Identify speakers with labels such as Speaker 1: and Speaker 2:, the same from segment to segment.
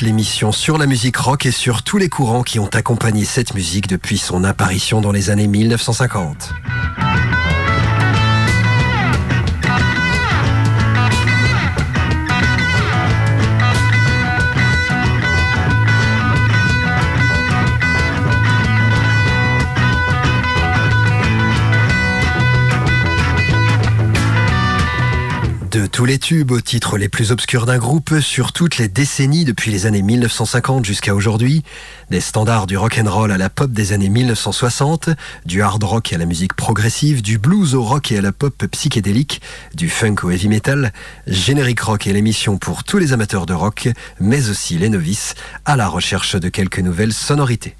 Speaker 1: L'émission sur la musique rock et sur tous les courants qui ont accompagné cette musique depuis son apparition dans les années 1950. Les tubes aux titres les plus obscurs d'un groupe sur toutes les décennies depuis les années 1950 jusqu'à aujourd'hui, des standards du rock and roll à la pop des années 1960, du hard rock à la musique progressive, du blues au rock et à la pop psychédélique, du funk au heavy metal, Générique Rock est l'émission pour tous les amateurs de rock, mais aussi les novices, à la recherche de quelques nouvelles sonorités.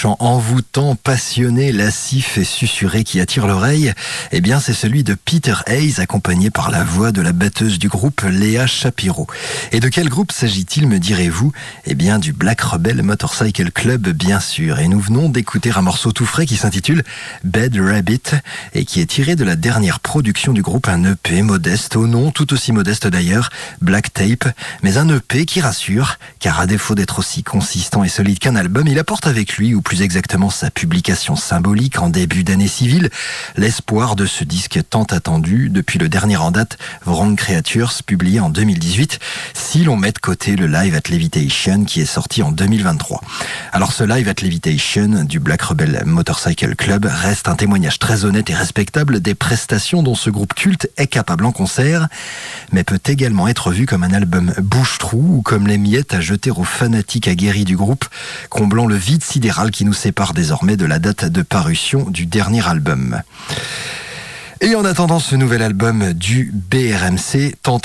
Speaker 1: Chant envoûtant, passionné, lascif et susurré qui attire l'oreille, eh bien c'est celui de Peter Hayes accompagné par la voix de la batteuse du groupe Léa Shapiro. Et de quel groupe s'agit-il me direz-vous? Eh bien du Black Rebel Motorcycle Club bien sûr. Et nous venons d'écouter un morceau tout frais qui s'intitule Bed Rabbit et qui est tiré de la dernière production du groupe, un EP modeste au nom tout aussi modeste d'ailleurs, Black Tape, mais un EP qui rassure car à défaut d'être aussi consistant et solide qu'un album, il apporte avec lui, ou plus exactement sa symbolique en début d'année civile, l'espoir de ce disque tant attendu depuis le dernier en date, Wrong Creatures, publié en 2018, si l'on met de côté le Live at Levitation qui est sorti en 2023. Alors ce Live at Levitation du Black Rebel Motorcycle Club reste un témoignage très honnête et respectable des prestations dont ce groupe culte est capable en concert, mais peut également être vu comme un album bouche-trou ou comme les miettes à jeter aux fanatiques aguerris du groupe, comblant le vide sidéral qui nous sépare désormais de la date de parution du dernier album. Et en attendant ce nouvel album du BRMC, tant,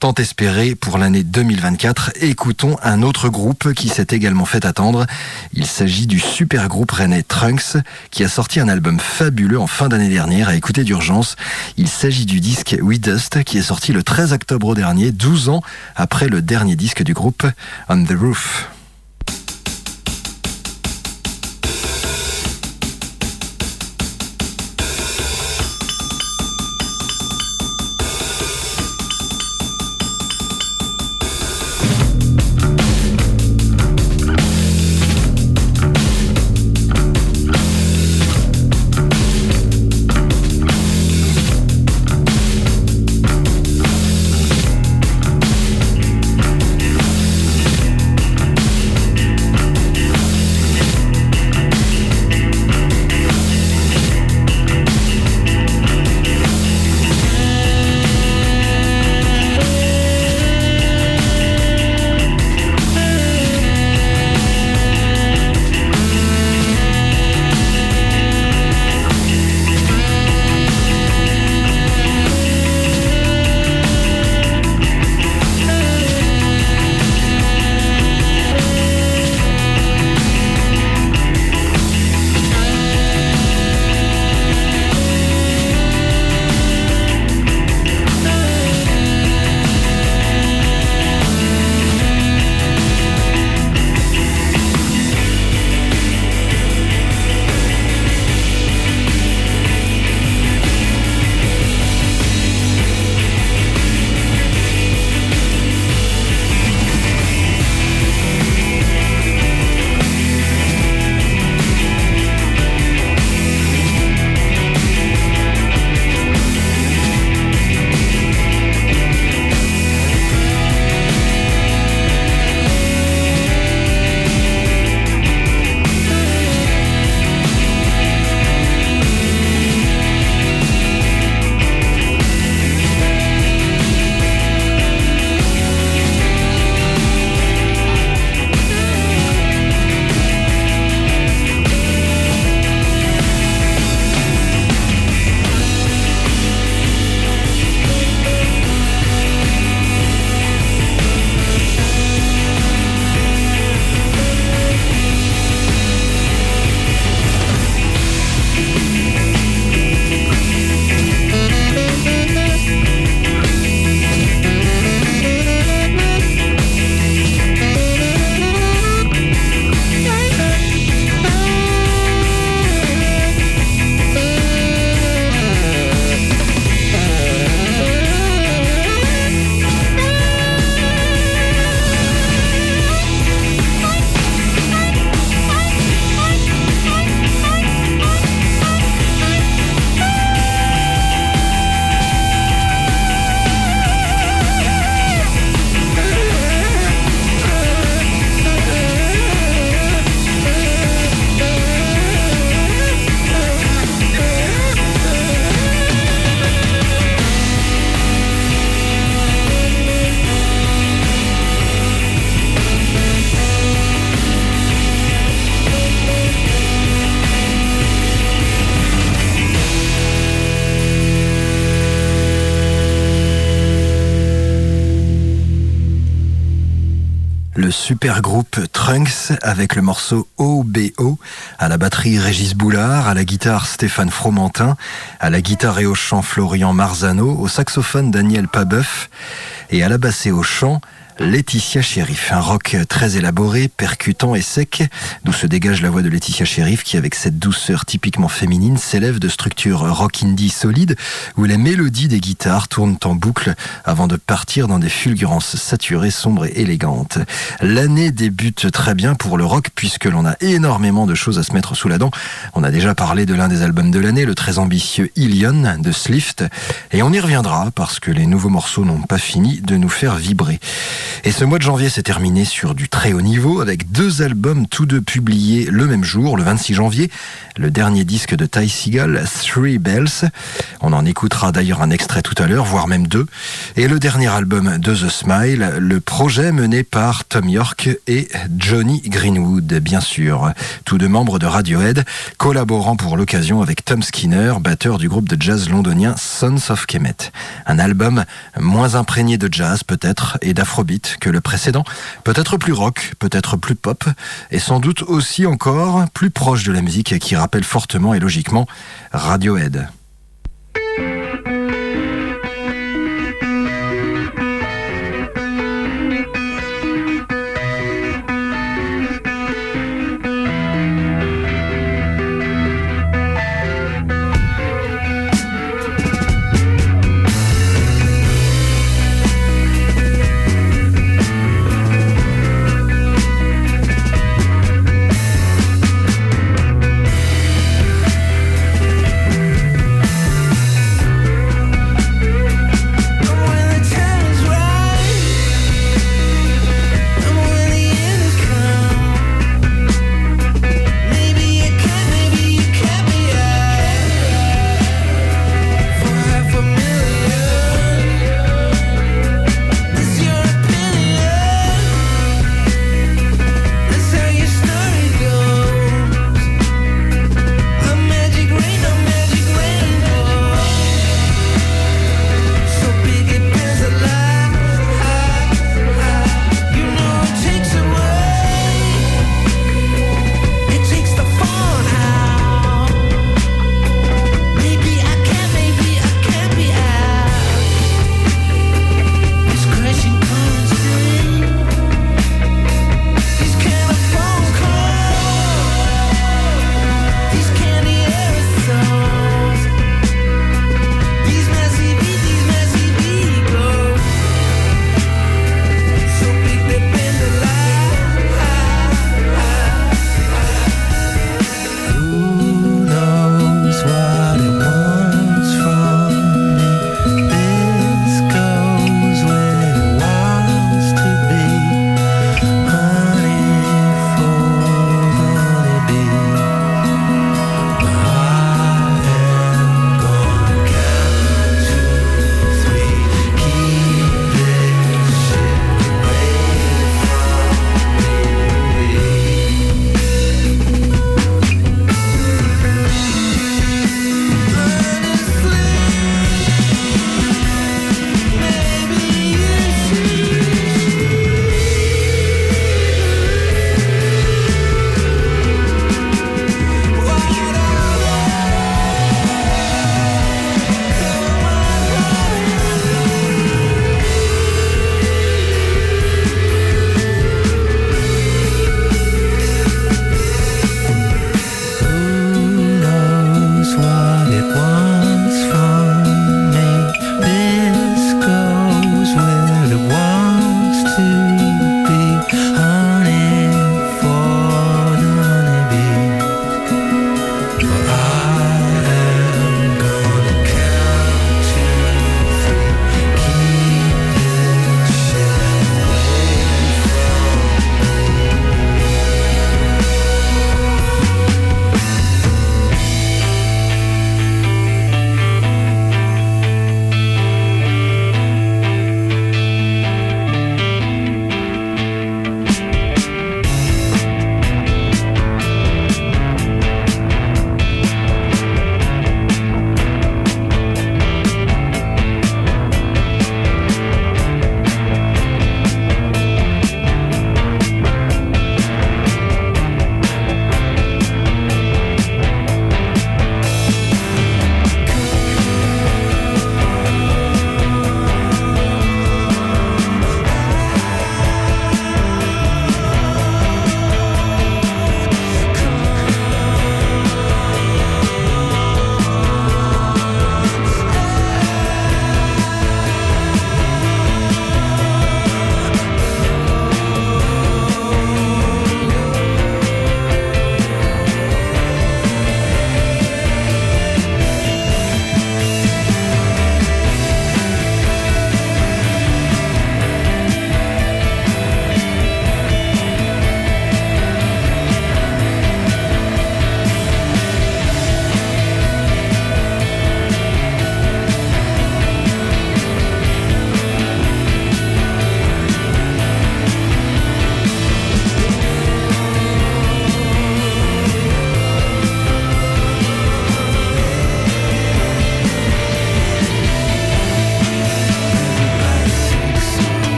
Speaker 1: tant espéré pour l'année 2024, écoutons un autre groupe qui s'est également fait attendre. Il s'agit du super groupe rennais Trunks, qui a sorti un album fabuleux en fin d'année dernière à écouter d'urgence. Il s'agit du disque We Dust, qui est sorti le 13 octobre dernier, 12 ans après le dernier disque du groupe On the Roof. Super groupe Trunks avec le morceau OBO, à la batterie Régis Boulard, à la guitare Stéphane Fromentin, à la guitare et au chant Florian Marzano, au saxophone Daniel Pabeuf et à la basse et au chant Laetitia Sheriff, un rock très élaboré, percutant et sec, d'où se dégage la voix de Laetitia Sheriff qui, avec cette douceur typiquement féminine, s'élève de structures rock indie solides où les mélodies des guitares tournent en boucle avant de partir dans des fulgurances saturées, sombres et élégantes. L'année débute très bien pour le rock puisque l'on a énormément de choses à se mettre sous la dent. On a déjà parlé de l'un des albums de l'année, le très ambitieux Ilion de Slift, et on y reviendra parce que les nouveaux morceaux n'ont pas fini de nous faire vibrer. Et ce mois de janvier s'est terminé sur du très haut niveau avec deux albums tous deux publiés le même jour, le 26 janvier, le dernier disque de Ty Seagal, Three Bells. On en écoutera d'ailleurs un extrait tout à l'heure, voire même deux. Et le dernier album de The Smile, le projet mené par Tom York et Johnny Greenwood, bien sûr. Tous deux membres de Radiohead, collaborant pour l'occasion avec Tom Skinner, batteur du groupe de jazz londonien Sons of Kemet. Un album moins imprégné de jazz peut-être et d'afrobeat que le précédent, peut-être plus rock, peut-être plus pop, et sans doute aussi encore plus proche de la musique qui rappelle fortement et logiquement Radiohead.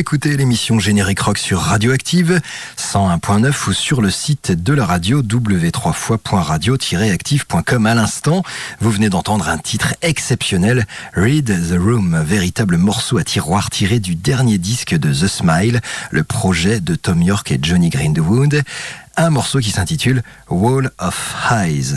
Speaker 1: Écoutez l'émission Générique Rock sur Radioactive 101.9 ou sur le site de la radio w3fois.radio-active.com. À l'instant, vous venez d'entendre un titre exceptionnel, Read the Room, véritable morceau à tiroir tiré du dernier disque de The Smile, le projet de Tom York et Johnny Greenwood, un morceau qui s'intitule Wall of Highs.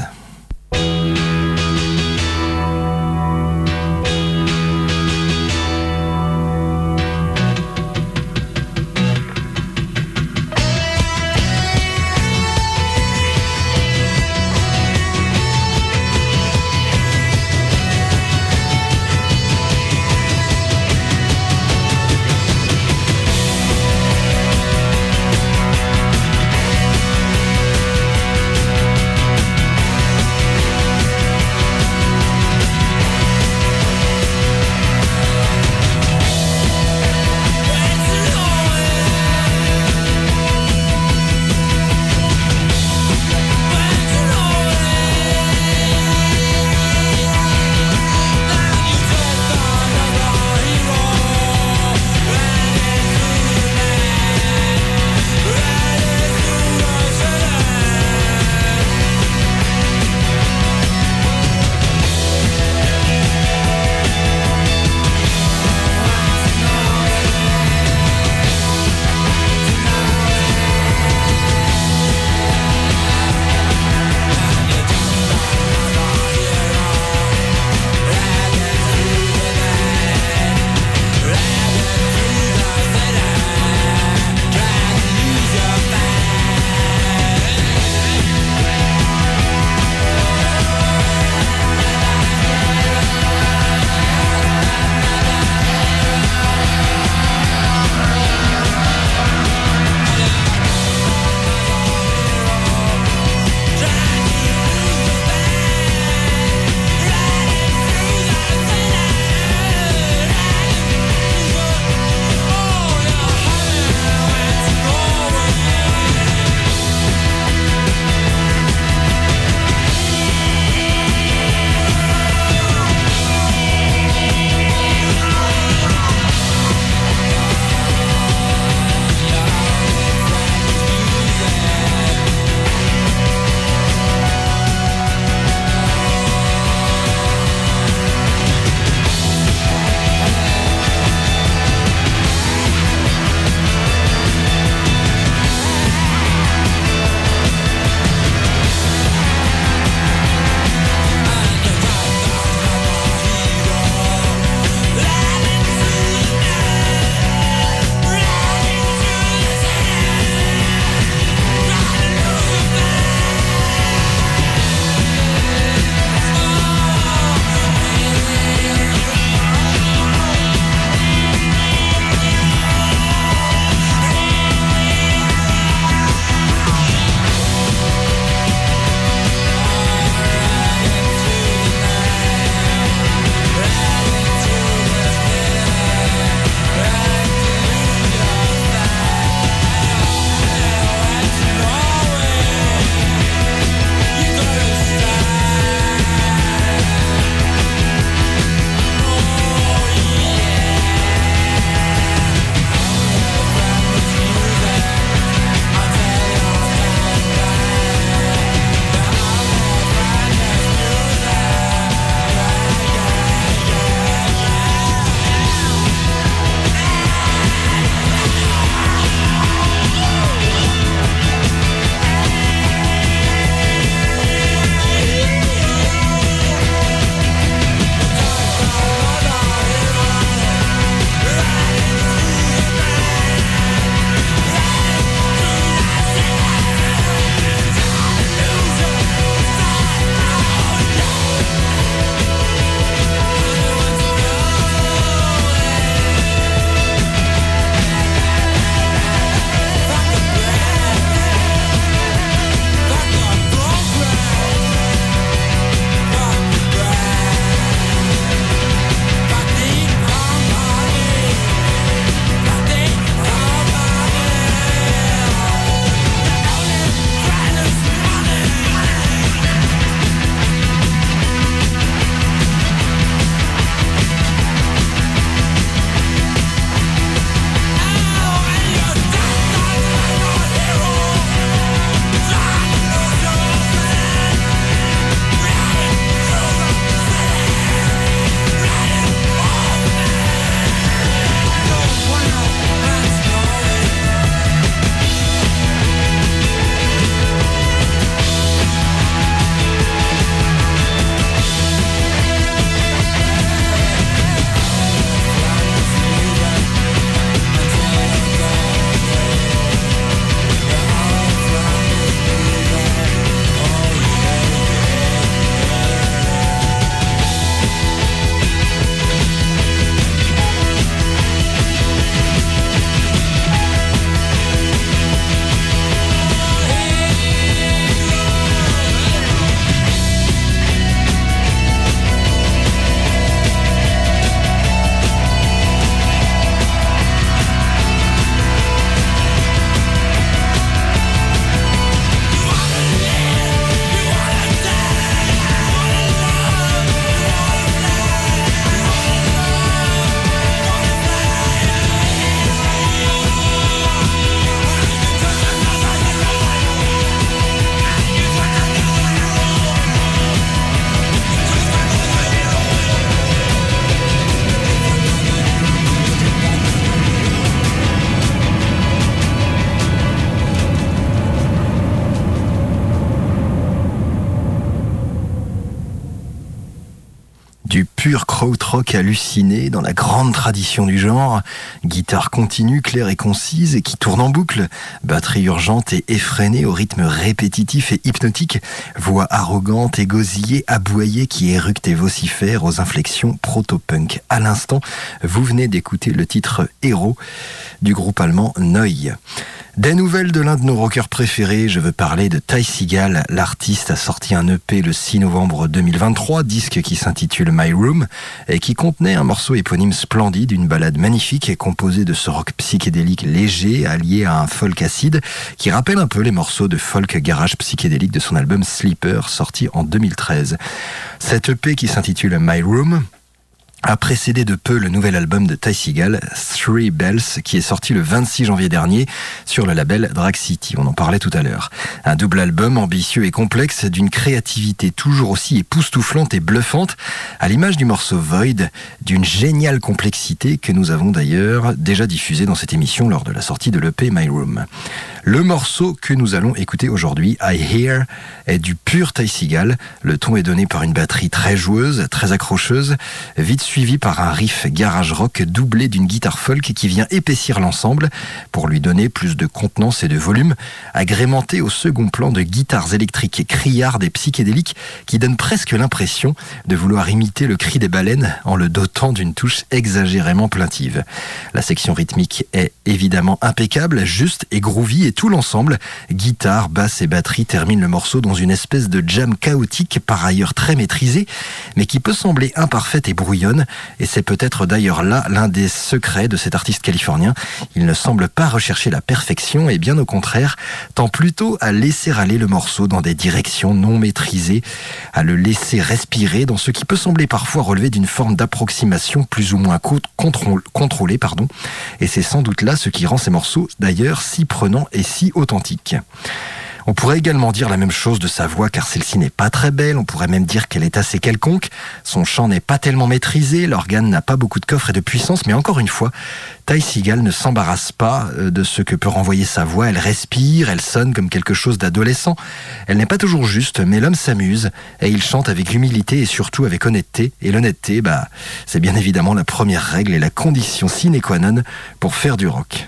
Speaker 1: Halluciné dans la grande tradition du genre, guitare continue, claire et concise et qui tourne en boucle, batterie urgente et effrénée au rythme répétitif et hypnotique, voix arrogante et gosillée, aboyée qui éructe et vocifère aux inflexions proto-punk. À l'instant, vous venez d'écouter le titre Héros du groupe allemand Neu. Des nouvelles de l'un de nos rockers préférés, je veux parler de Ty Seagal. L'artiste a sorti un EP le 6 novembre 2023, disque qui s'intitule My Room et qui contenait un morceau éponyme splendide, une balade magnifique et composée de ce rock psychédélique léger allié à un folk acide qui rappelle un peu les morceaux de folk garage psychédélique de son album Sleeper sorti en 2013. Cet EP qui s'intitule My Room a précédé de peu le nouvel album de Ty Seagal, Three Bells, qui est sorti le 26 janvier dernier sur le label Drag City. On en parlait tout à l'heure. Un double album ambitieux et complexe, d'une créativité toujours aussi époustouflante et bluffante, à l'image du morceau Void, d'une géniale complexité que nous avons d'ailleurs déjà diffusé dans cette émission lors de la sortie de l'EP My Room. Le morceau que nous allons écouter aujourd'hui, I Hear, est du pur Ty Seagal. Le ton est donné par une batterie très joueuse, très accrocheuse, vite suivi par un riff garage rock doublé d'une guitare folk qui vient épaissir l'ensemble pour lui donner plus de contenance et de volume, agrémenté au second plan de guitares électriques criardes et psychédéliques qui donnent presque l'impression de vouloir imiter le cri des baleines en le dotant d'une touche exagérément plaintive. La section rythmique est évidemment impeccable, juste et groovy tout l'ensemble, guitare, basse et batterie, termine le morceau dans une espèce de jam chaotique, par ailleurs très maîtrisé, mais qui peut sembler imparfaite et brouillonne. Et c'est peut-être d'ailleurs là l'un des secrets de cet artiste californien. Il ne semble pas rechercher la perfection et bien au contraire, tend plutôt à laisser aller le morceau dans des directions non maîtrisées, à le laisser respirer dans ce qui peut sembler parfois relever d'une forme d'approximation plus ou moins contrôlée. Et c'est sans doute là ce qui rend ces morceaux d'ailleurs si prenants et si authentique. On pourrait également dire la même chose de sa voix car celle-ci n'est pas très belle, on pourrait même dire qu'elle est assez quelconque, son chant n'est pas tellement maîtrisé, l'organe n'a pas beaucoup de coffre et de puissance, mais encore une fois, Ty Seagal ne s'embarrasse pas euh, de ce que peut renvoyer sa voix, elle respire, elle sonne comme quelque chose d'adolescent, elle n'est pas toujours juste, mais l'homme s'amuse et il chante avec humilité et surtout avec honnêteté, et l'honnêteté, bah, c'est bien évidemment la première règle et la condition sine qua non pour faire du rock.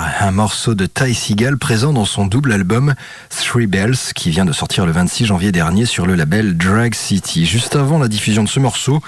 Speaker 2: Un morceau de Ty Seagal présent dans son double album Three Bells qui vient de sortir le 26 janvier dernier sur le label Drag City. Juste avant la diffusion de ce morceau,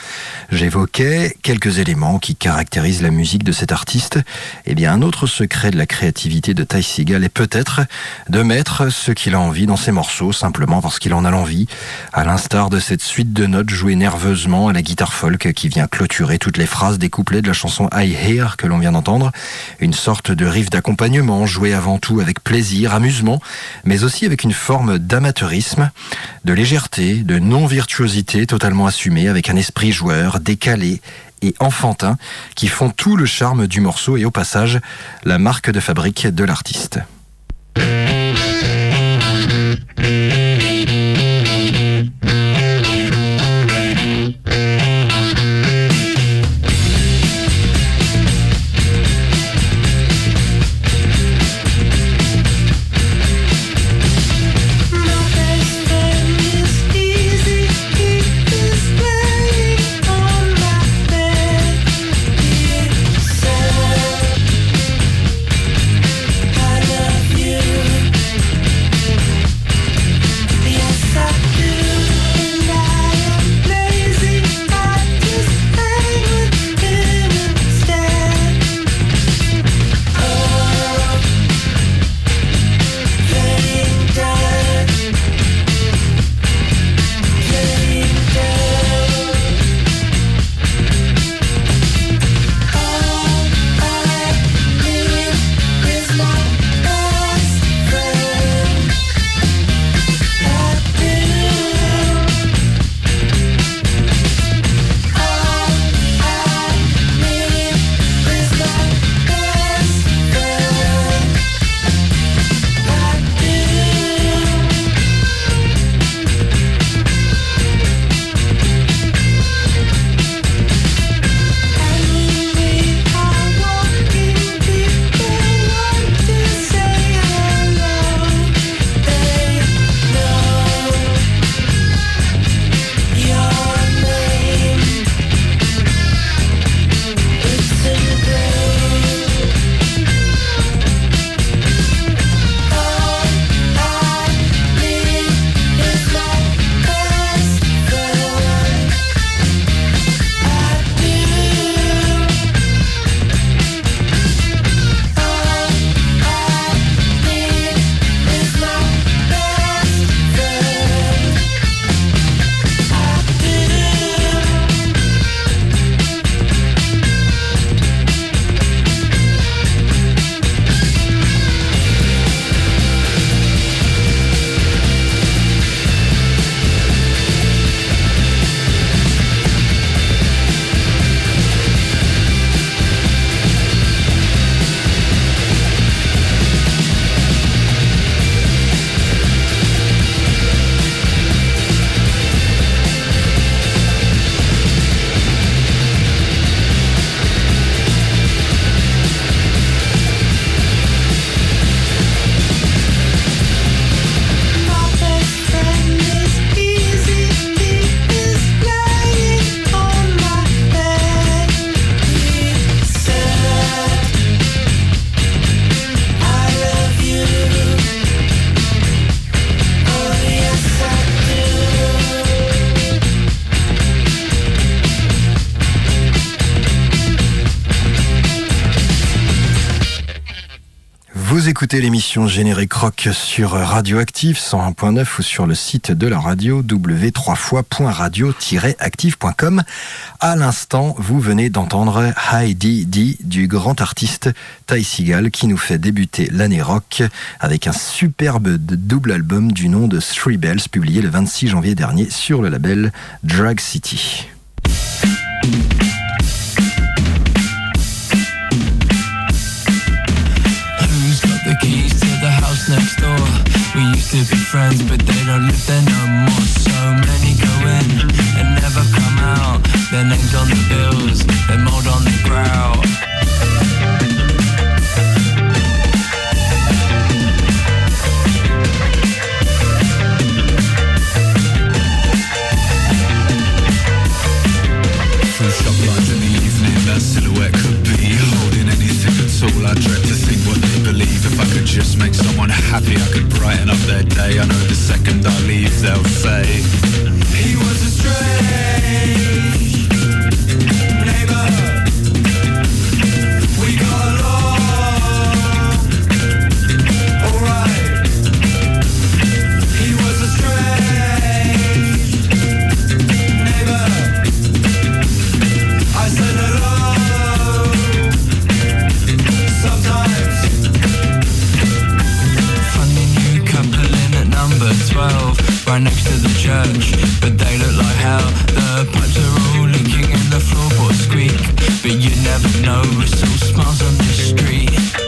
Speaker 2: j'évoquais quelques éléments qui caractérisent la musique de cet artiste. Eh bien, un autre secret de la créativité de Ty Seagal est peut-être de mettre ce qu'il a envie dans ses morceaux simplement parce qu'il en a l'envie, à l'instar de cette suite de notes jouées nerveusement à la guitare folk qui vient clôturer toutes les phrases des couplets de la chanson I Hear que l'on vient d'entendre. Une sorte de riff d'accompagnement joué avant tout avec plaisir, amusement, mais aussi avec une forme d'amateurisme, de légèreté, de non-virtuosité totalement assumée, avec un esprit joueur, décalé et enfantin, qui font tout le charme du morceau et au passage la marque de fabrique de l'artiste. L'émission Générique Rock sur Radioactive 101.9 ou sur le site de la radio w3fois.radio-active.com. À l'instant, vous venez d'entendre Heidi D du grand artiste Ty Seagal qui nous fait débuter l'année rock avec un superbe double album du nom de Three Bells publié le 26 janvier dernier sur le label Drag City.
Speaker 3: Friends but they don't live there no more. So many go in and never come out. Their names on the bills, their mold on the grout. Shop lights in the evening, that silhouette could be Holding anything. At all, I dread to if I could just
Speaker 4: make someone happy I could brighten up their day I know the second I leave they'll say He was a stranger. Right next to the church But they look like hell. The pipes are all leaking and the floorboards squeak But you never know, it's all smiles on the street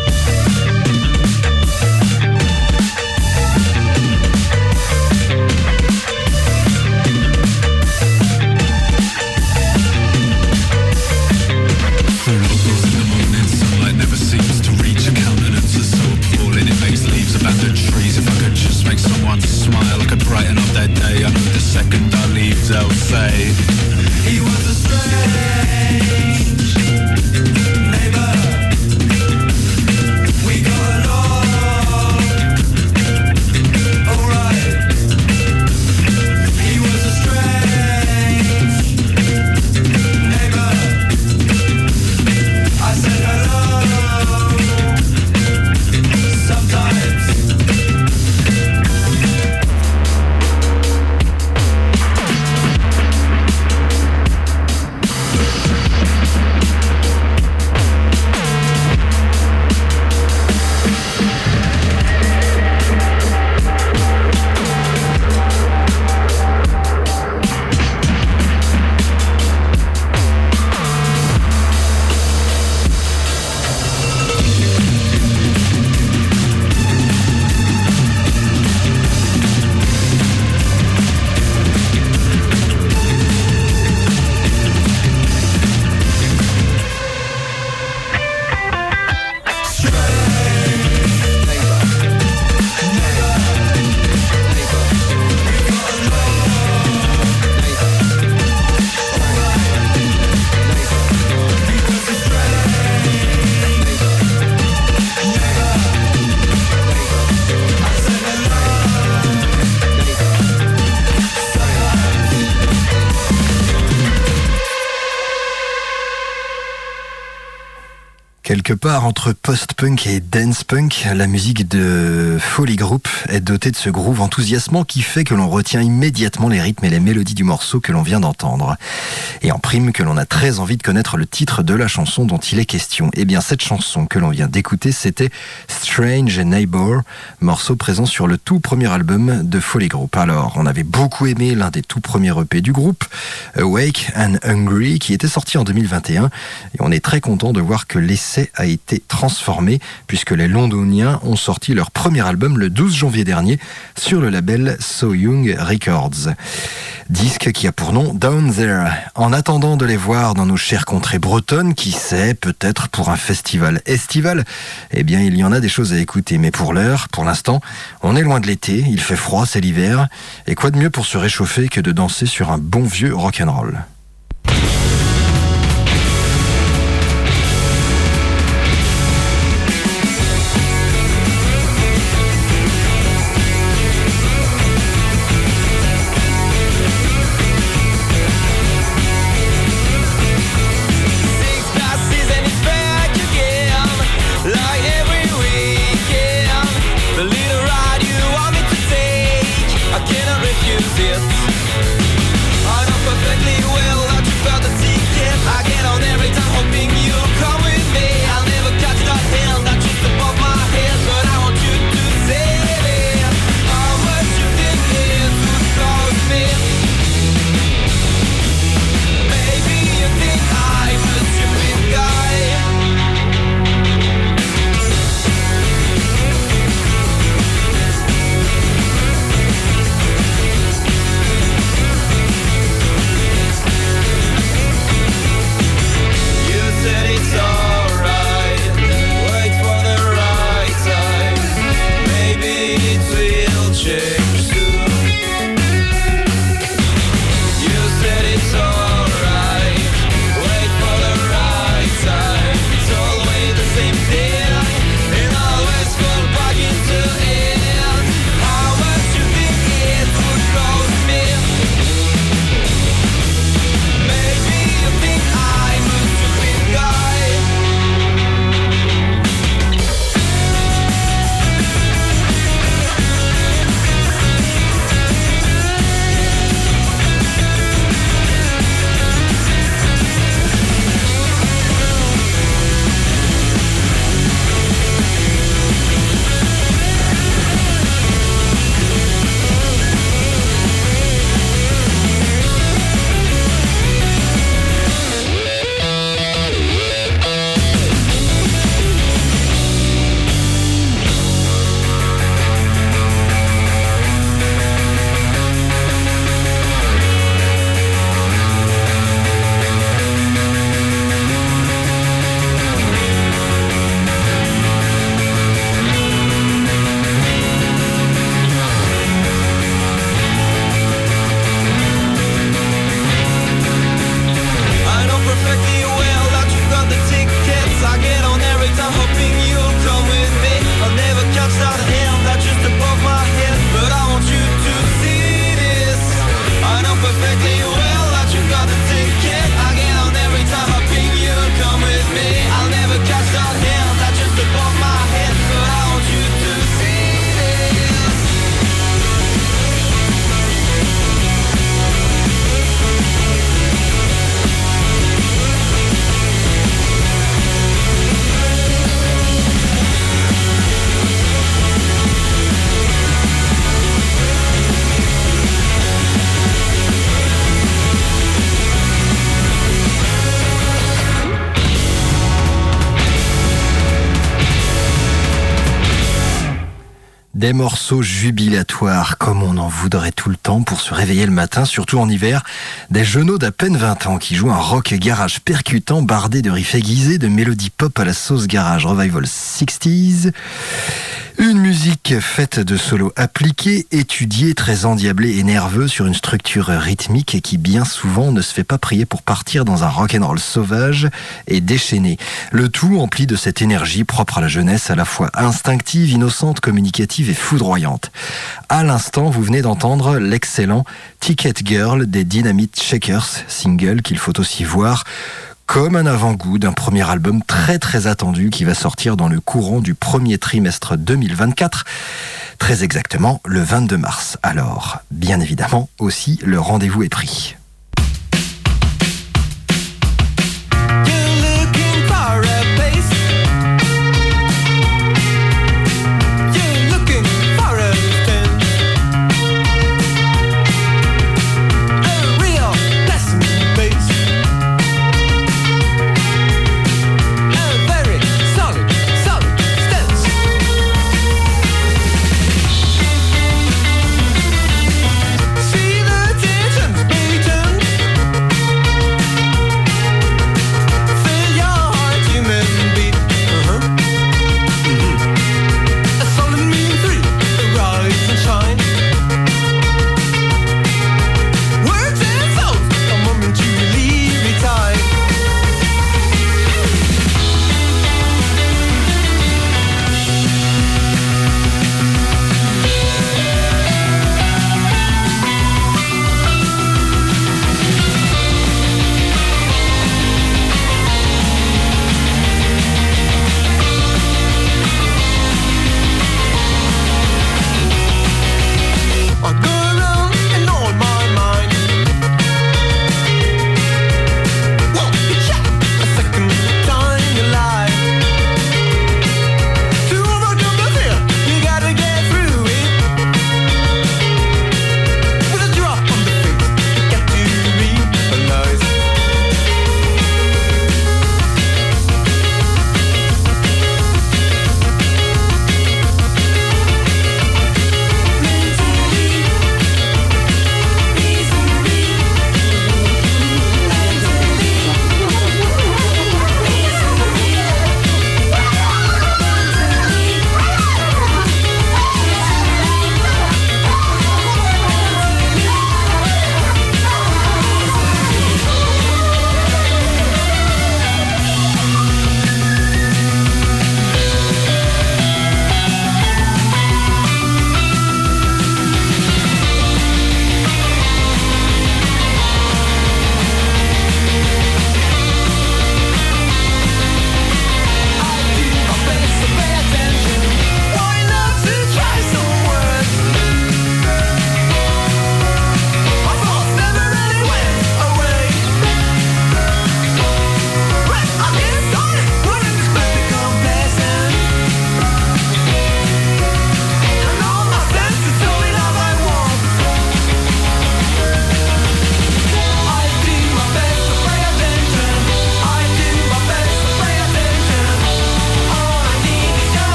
Speaker 4: once smile, I could brighten up their day. I know the second I leave, they'll say, He was
Speaker 1: a stranger. Entre post-punk et dance-punk, la musique de Folly Group est dotée de ce groove enthousiasmant qui fait que l'on retient immédiatement les rythmes et les mélodies du morceau que l'on vient d'entendre. Et en prime que l'on a très envie de connaître le titre de la chanson dont il est question. Eh bien cette chanson que l'on vient d'écouter, c'était Strange Neighbor, morceau présent sur le tout premier album de Folly Group. Alors, on avait beaucoup aimé l'un des tout premiers EP du groupe, Awake and Hungry, qui était sorti en 2021. Et on est très content de voir que l'essai a été transformé puisque les Londoniens ont sorti leur premier album le 12 janvier dernier sur le label So Young Records. Disque qui a pour nom Down There. En attendant de les voir dans nos chères contrées bretonnes, qui sait, peut-être pour un festival estival, eh bien il y en a des choses à écouter. Mais pour l'heure, pour l'instant, on est loin de l'été, il fait froid, c'est l'hiver. Et quoi de mieux pour se réchauffer que de danser sur un bon vieux rock'n'roll Des morceaux jubilatoires, comme on en voudrait tout le temps pour se réveiller le matin, surtout en hiver. Des genoux d'à peine 20 ans qui jouent un rock garage percutant, bardé de riffs aiguisés, de mélodies pop à la sauce garage revival 60s. Une musique faite de solos appliqués, étudiés, très endiablés et nerveux sur une structure rythmique qui bien souvent ne se fait pas prier pour partir dans un rock'n'roll sauvage et déchaîné. Le tout empli de cette énergie propre à la jeunesse à la fois instinctive, innocente, communicative et foudroyante. À l'instant, vous venez d'entendre l'excellent Ticket Girl des Dynamite Shakers, single qu'il faut aussi voir comme un avant-goût d'un premier album très très attendu qui va sortir dans le courant du premier trimestre 2024, très exactement le 22 mars. Alors, bien évidemment, aussi le rendez-vous est pris.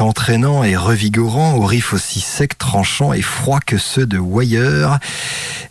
Speaker 1: Entraînant et revigorant, au riff aussi sec, tranchant et froid que ceux de Wire,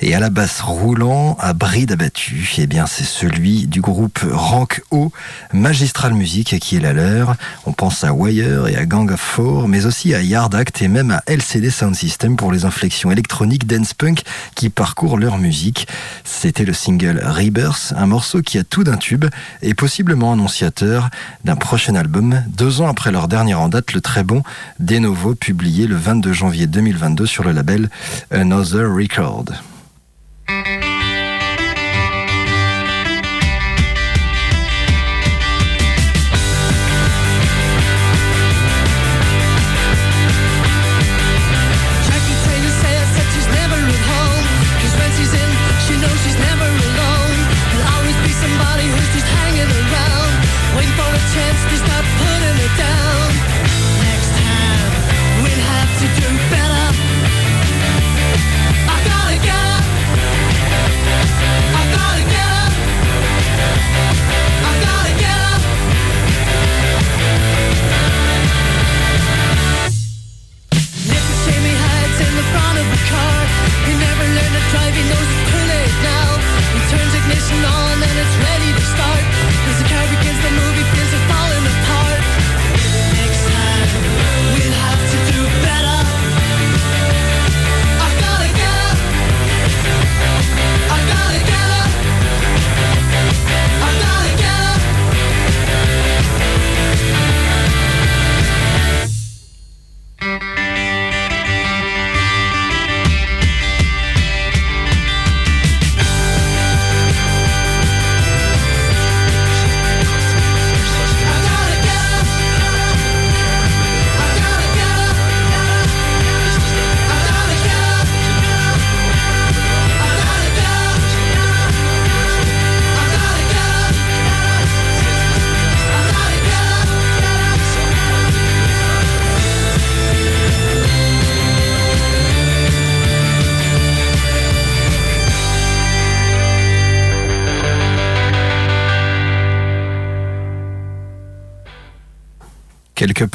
Speaker 1: et à la basse roulant, à bride abattue. Eh bien, c'est celui du groupe Rank O, Magistral Music, qui est la leur. On pense à Wire et à Gang of Four, mais aussi à Yard Act et même à LCD Sound System pour les inflexions électroniques dance punk qui parcourent leur musique. C'était le single Rebirth, un morceau qui a tout d'un tube et possiblement annonciateur d'un prochain album, deux ans après leur dernier en date, le très bon De Novo, publié le 22 janvier 2022 sur le label Another Record. Mm-hmm.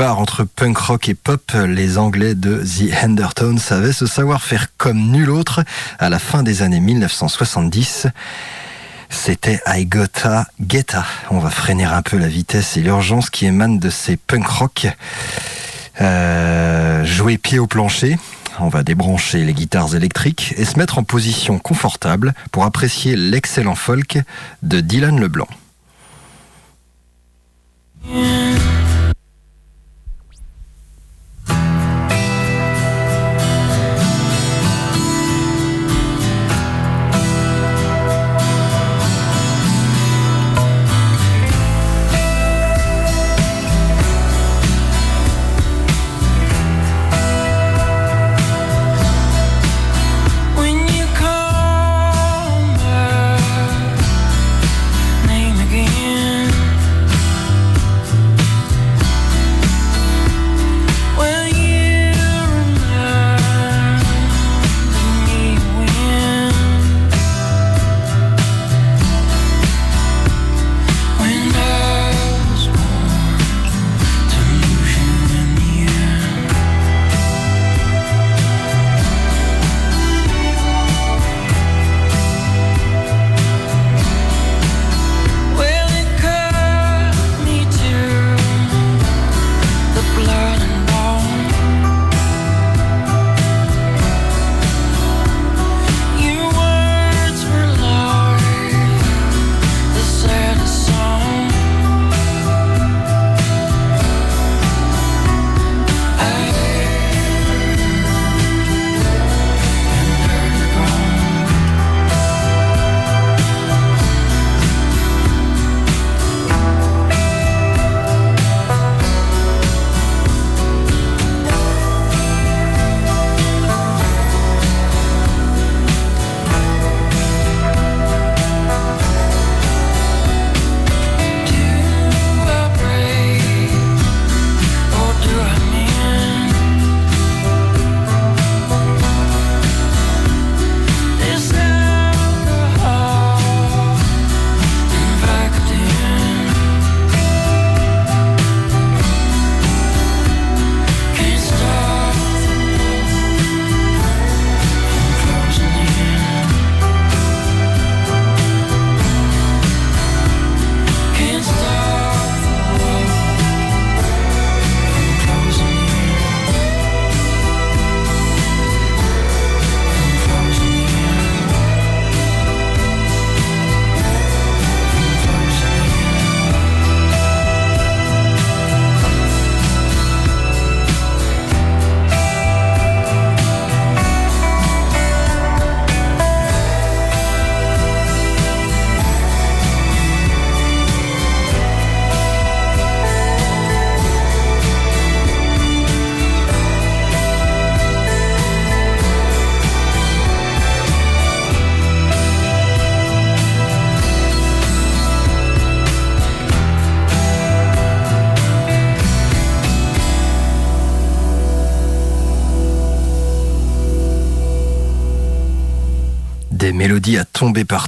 Speaker 1: Entre punk rock et pop, les Anglais de The Henderton savaient se savoir faire comme nul autre à la fin des années 1970. C'était I Gotta Geta. On va freiner un peu la vitesse et l'urgence qui émane de ces punk rock. Euh, jouer pied au plancher, on va débrancher les guitares électriques et se mettre en position confortable pour apprécier l'excellent folk de Dylan Leblanc.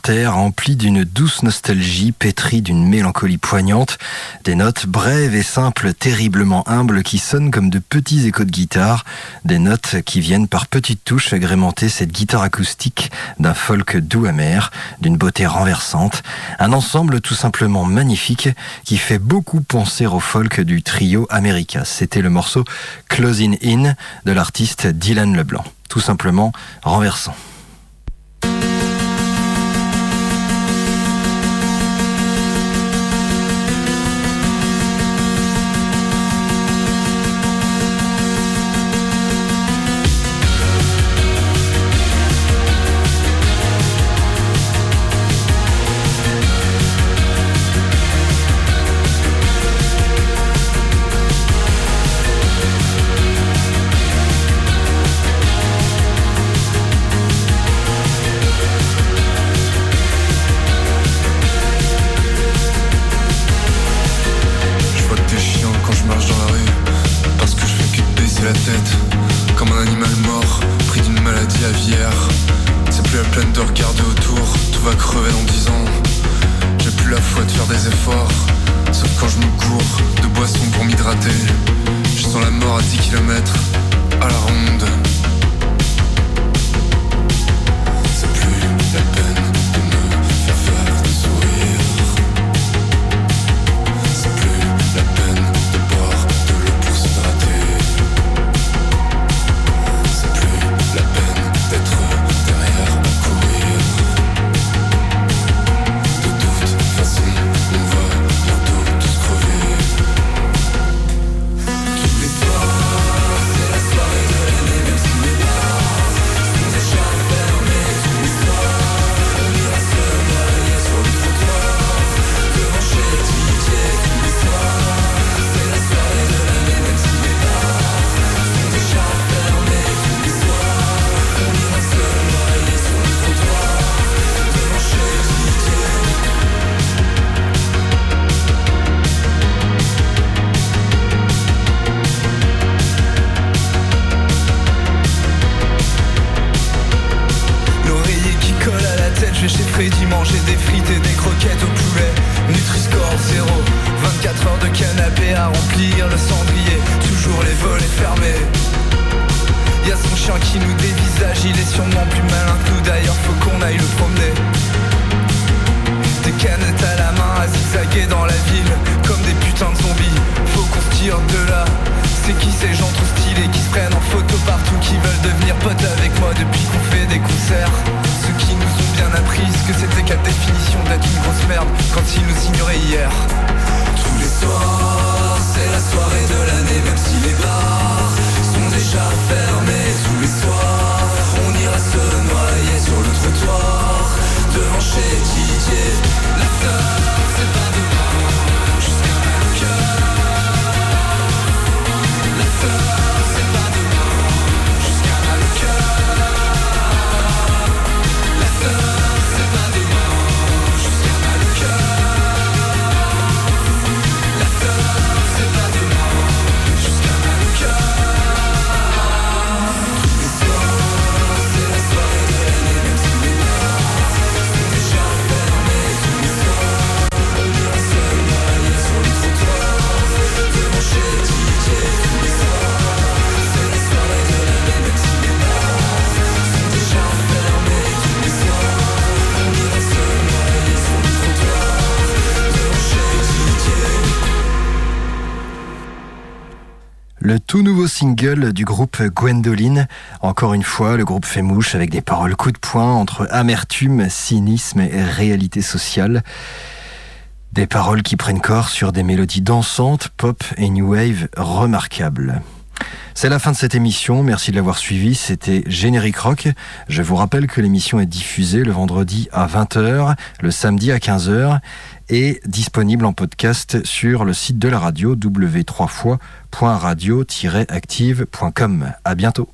Speaker 3: Terre, d'une douce nostalgie, pétrie d'une mélancolie poignante, des notes brèves et simples, terriblement humbles, qui sonnent comme de petits échos de guitare, des notes qui viennent par petites touches agrémenter cette guitare acoustique d'un folk doux amer, d'une beauté renversante, un ensemble tout simplement magnifique qui fait beaucoup penser au folk du trio America. C'était le morceau Closing In de l'artiste Dylan Leblanc. Tout simplement renversant. Tout nouveau single du groupe Gwendoline. Encore une fois, le groupe fait mouche avec des paroles coup de poing entre amertume, cynisme et réalité sociale. Des paroles qui prennent corps sur des mélodies dansantes, pop et new wave remarquables. C'est la fin de cette émission, merci de l'avoir suivi, c'était Générique Rock. Je vous rappelle que l'émission est diffusée le vendredi à 20h, le samedi à 15h est disponible en podcast sur le site de la radio w3fois.radio-active.com. À bientôt.